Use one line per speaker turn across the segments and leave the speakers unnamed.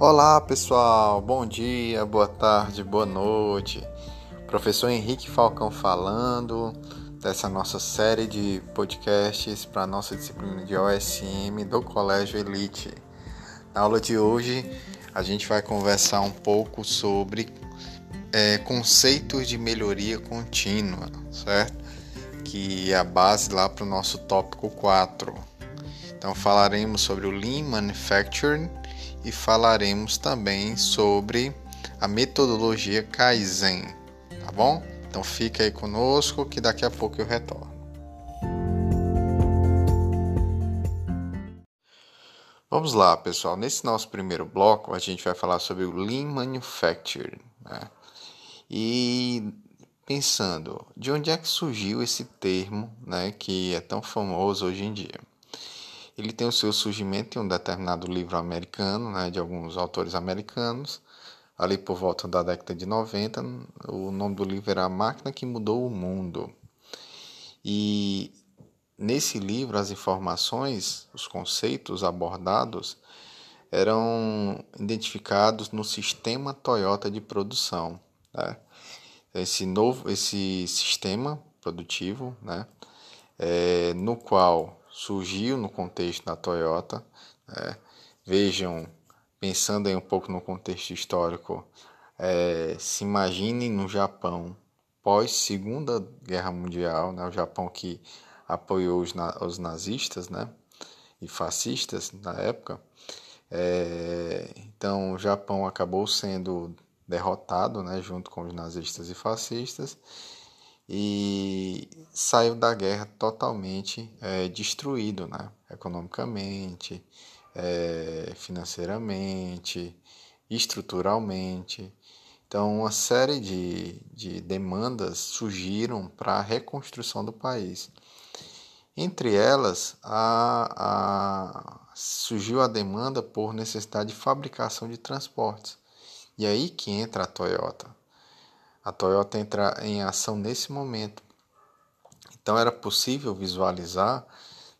Olá pessoal, bom dia, boa tarde, boa noite. Professor Henrique Falcão falando dessa nossa série de podcasts para a nossa disciplina de OSM do Colégio Elite. Na aula de hoje a gente vai conversar um pouco sobre é, conceitos de melhoria contínua, certo? Que é a base lá para o nosso tópico 4. Então falaremos sobre o Lean Manufacturing e falaremos também sobre a metodologia Kaizen, tá bom? Então fica aí conosco que daqui a pouco eu retorno. Vamos lá, pessoal. Nesse nosso primeiro bloco, a gente vai falar sobre o Lean Manufacturing. Né? E pensando, de onde é que surgiu esse termo né, que é tão famoso hoje em dia? Ele tem o seu surgimento em um determinado livro americano, né, de alguns autores americanos, ali por volta da década de 90. O nome do livro era A Máquina que Mudou o Mundo. E nesse livro, as informações, os conceitos abordados eram identificados no sistema Toyota de produção. Né? Esse novo, esse sistema produtivo, né? É, no qual surgiu no contexto da Toyota. É, vejam, pensando aí um pouco no contexto histórico, é, se imaginem no Japão pós Segunda Guerra Mundial, né, o Japão que apoiou os, os nazistas, né, e fascistas na época. É, então o Japão acabou sendo derrotado, né, junto com os nazistas e fascistas e saiu da guerra totalmente é, destruído, né? economicamente, é, financeiramente, estruturalmente. Então, uma série de, de demandas surgiram para a reconstrução do país. Entre elas, a, a, surgiu a demanda por necessidade de fabricação de transportes. E aí que entra a Toyota. A Toyota entra em ação nesse momento. Então era possível visualizar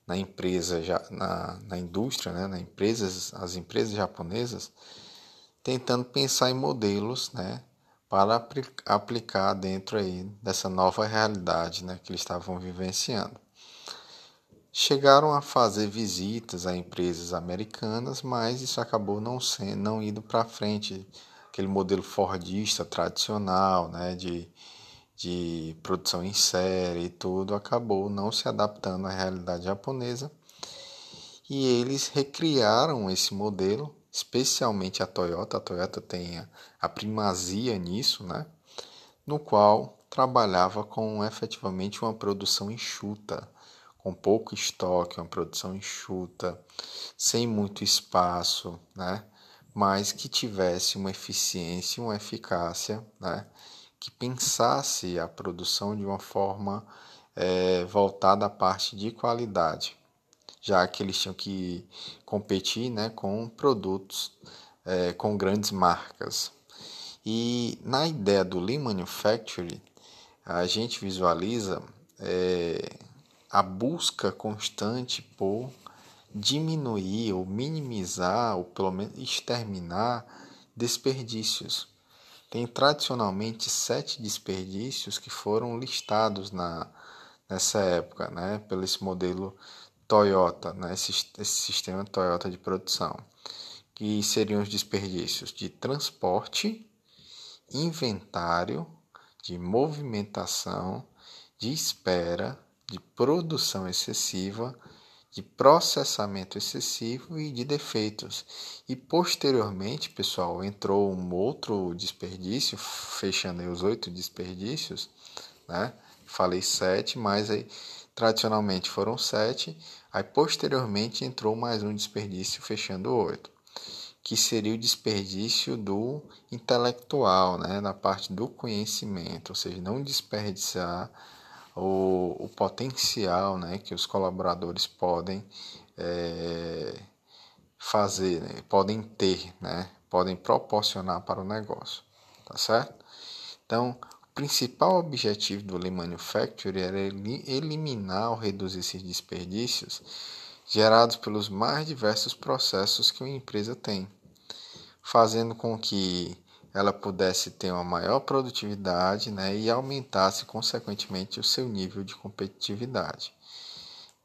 na empresa, na, na indústria, né, na empresas, as empresas japonesas tentando pensar em modelos, né, para aplicar dentro aí dessa nova realidade, né, que eles estavam vivenciando. Chegaram a fazer visitas a empresas americanas, mas isso acabou não sendo, não indo para frente aquele modelo fordista tradicional, né, de, de produção em série e tudo, acabou não se adaptando à realidade japonesa. E eles recriaram esse modelo, especialmente a Toyota. A Toyota tem a, a primazia nisso, né, no qual trabalhava com efetivamente uma produção enxuta, com pouco estoque, uma produção enxuta, sem muito espaço, né? Mas que tivesse uma eficiência, uma eficácia, né? que pensasse a produção de uma forma é, voltada à parte de qualidade, já que eles tinham que competir né, com produtos é, com grandes marcas. E na ideia do Lean Manufacturing, a gente visualiza é, a busca constante por diminuir ou minimizar ou pelo menos exterminar desperdícios. Tem tradicionalmente sete desperdícios que foram listados na, nessa época, né, pelo esse modelo Toyota, né, esse, esse sistema Toyota de produção, que seriam os desperdícios de transporte, inventário, de movimentação, de espera, de produção excessiva de processamento excessivo e de defeitos. E posteriormente, pessoal, entrou um outro desperdício, fechando aí os oito desperdícios, né? Falei sete, mas aí tradicionalmente foram sete. Aí posteriormente entrou mais um desperdício, fechando oito, que seria o desperdício do intelectual, né? Na parte do conhecimento, ou seja, não desperdiçar o, o potencial né, que os colaboradores podem é, fazer, né, podem ter, né, podem proporcionar para o negócio, tá certo? Então, o principal objetivo do Lean Manufacturing era eliminar ou reduzir esses desperdícios gerados pelos mais diversos processos que uma empresa tem, fazendo com que ela pudesse ter uma maior produtividade né, e aumentasse consequentemente o seu nível de competitividade.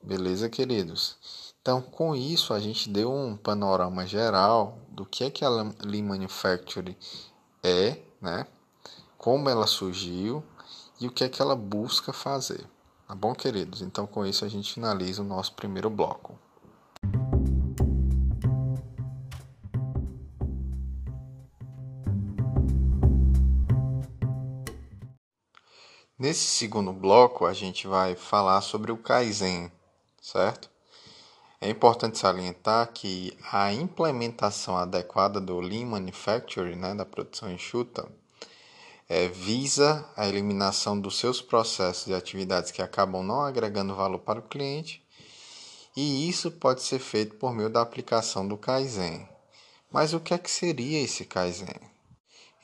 Beleza, queridos? Então, com isso, a gente deu um panorama geral do que é que a Lean Manufacturing é, né? como ela surgiu e o que é que ela busca fazer. Tá bom, queridos? Então, com isso, a gente finaliza o nosso primeiro bloco. Nesse segundo bloco, a gente vai falar sobre o Kaizen, certo? É importante salientar que a implementação adequada do Lean Manufacturing, né, da produção enxuta, é, visa a eliminação dos seus processos e atividades que acabam não agregando valor para o cliente, e isso pode ser feito por meio da aplicação do Kaizen. Mas o que é que seria esse Kaizen?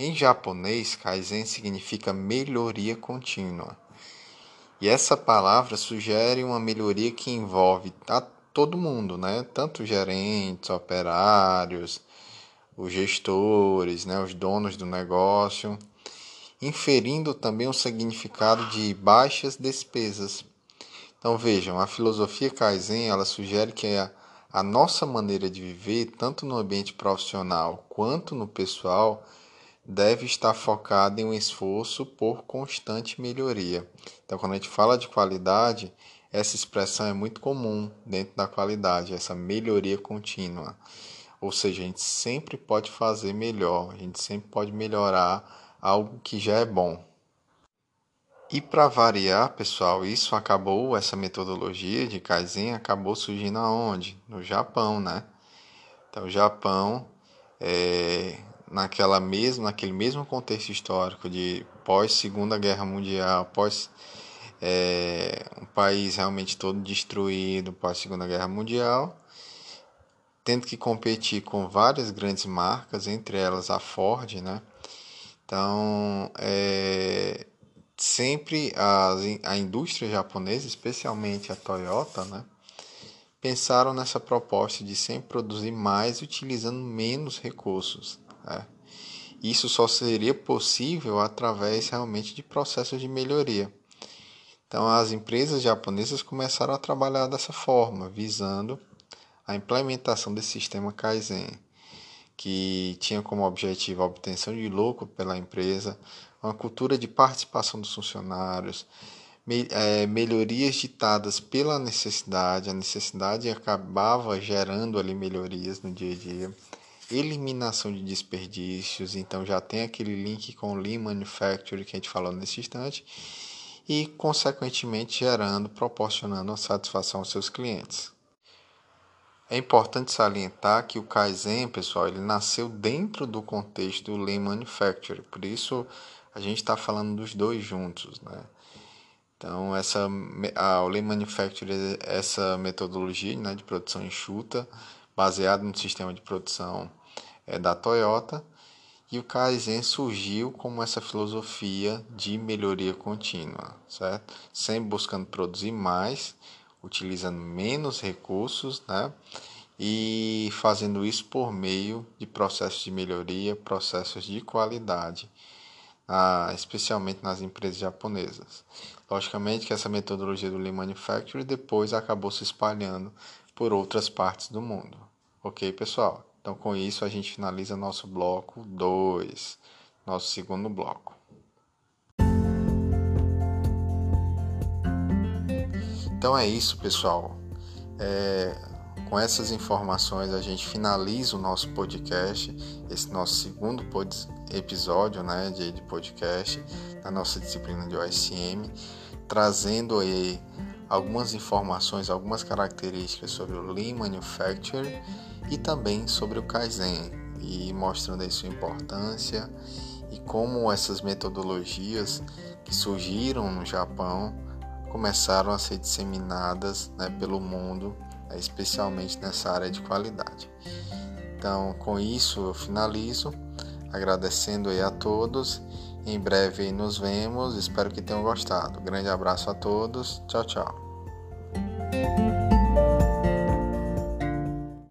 Em japonês, Kaizen significa melhoria contínua. E essa palavra sugere uma melhoria que envolve a todo mundo, né? Tanto gerentes, operários, os gestores, né? os donos do negócio, inferindo também um significado de baixas despesas. Então vejam, a filosofia Kaizen ela sugere que a, a nossa maneira de viver, tanto no ambiente profissional quanto no pessoal, deve estar focada em um esforço por constante melhoria. Então, quando a gente fala de qualidade, essa expressão é muito comum dentro da qualidade, essa melhoria contínua. Ou seja, a gente sempre pode fazer melhor, a gente sempre pode melhorar algo que já é bom. E para variar, pessoal, isso acabou, essa metodologia de Kaizen acabou surgindo aonde? No Japão, né? Então, o Japão é, naquela mesma, naquele mesmo contexto histórico de pós Segunda Guerra Mundial, pós é, um país realmente todo destruído pós Segunda Guerra Mundial, tendo que competir com várias grandes marcas, entre elas a Ford, né? Então, é, sempre a, a indústria japonesa, especialmente a Toyota, né? pensaram nessa proposta de sempre produzir mais utilizando menos recursos. Né? Isso só seria possível através realmente de processos de melhoria. Então, as empresas japonesas começaram a trabalhar dessa forma, visando a implementação desse sistema Kaizen, que tinha como objetivo a obtenção de lucro pela empresa, uma cultura de participação dos funcionários, é, melhorias ditadas pela necessidade, a necessidade acabava gerando ali melhorias no dia a dia eliminação de desperdícios, então já tem aquele link com o Lean Manufacturing que a gente falou nesse instante, e consequentemente gerando, proporcionando satisfação aos seus clientes. É importante salientar que o Kaizen, pessoal, ele nasceu dentro do contexto do Lean Manufacturing, por isso a gente está falando dos dois juntos, né? Então, essa, a, Lean Manufacturing, essa metodologia né, de produção enxuta, baseada no sistema de produção é da Toyota e o Kaizen surgiu como essa filosofia de melhoria contínua, certo? Sempre buscando produzir mais, utilizando menos recursos, né? E fazendo isso por meio de processos de melhoria, processos de qualidade, especialmente nas empresas japonesas. Logicamente que essa metodologia do Lean Manufacturing depois acabou se espalhando por outras partes do mundo. Ok, pessoal? Então, com isso, a gente finaliza nosso bloco 2, nosso segundo bloco. Então é isso, pessoal. É, com essas informações, a gente finaliza o nosso podcast, esse nosso segundo episódio né, de, de podcast da nossa disciplina de OSM, trazendo aí algumas informações, algumas características sobre o Lean Manufacturing e também sobre o Kaizen e mostrando aí sua importância e como essas metodologias que surgiram no Japão começaram a ser disseminadas né, pelo mundo, né, especialmente nessa área de qualidade. Então, com isso eu finalizo, agradecendo aí a todos. Em breve nos vemos, espero que tenham gostado. Grande abraço a todos, tchau, tchau.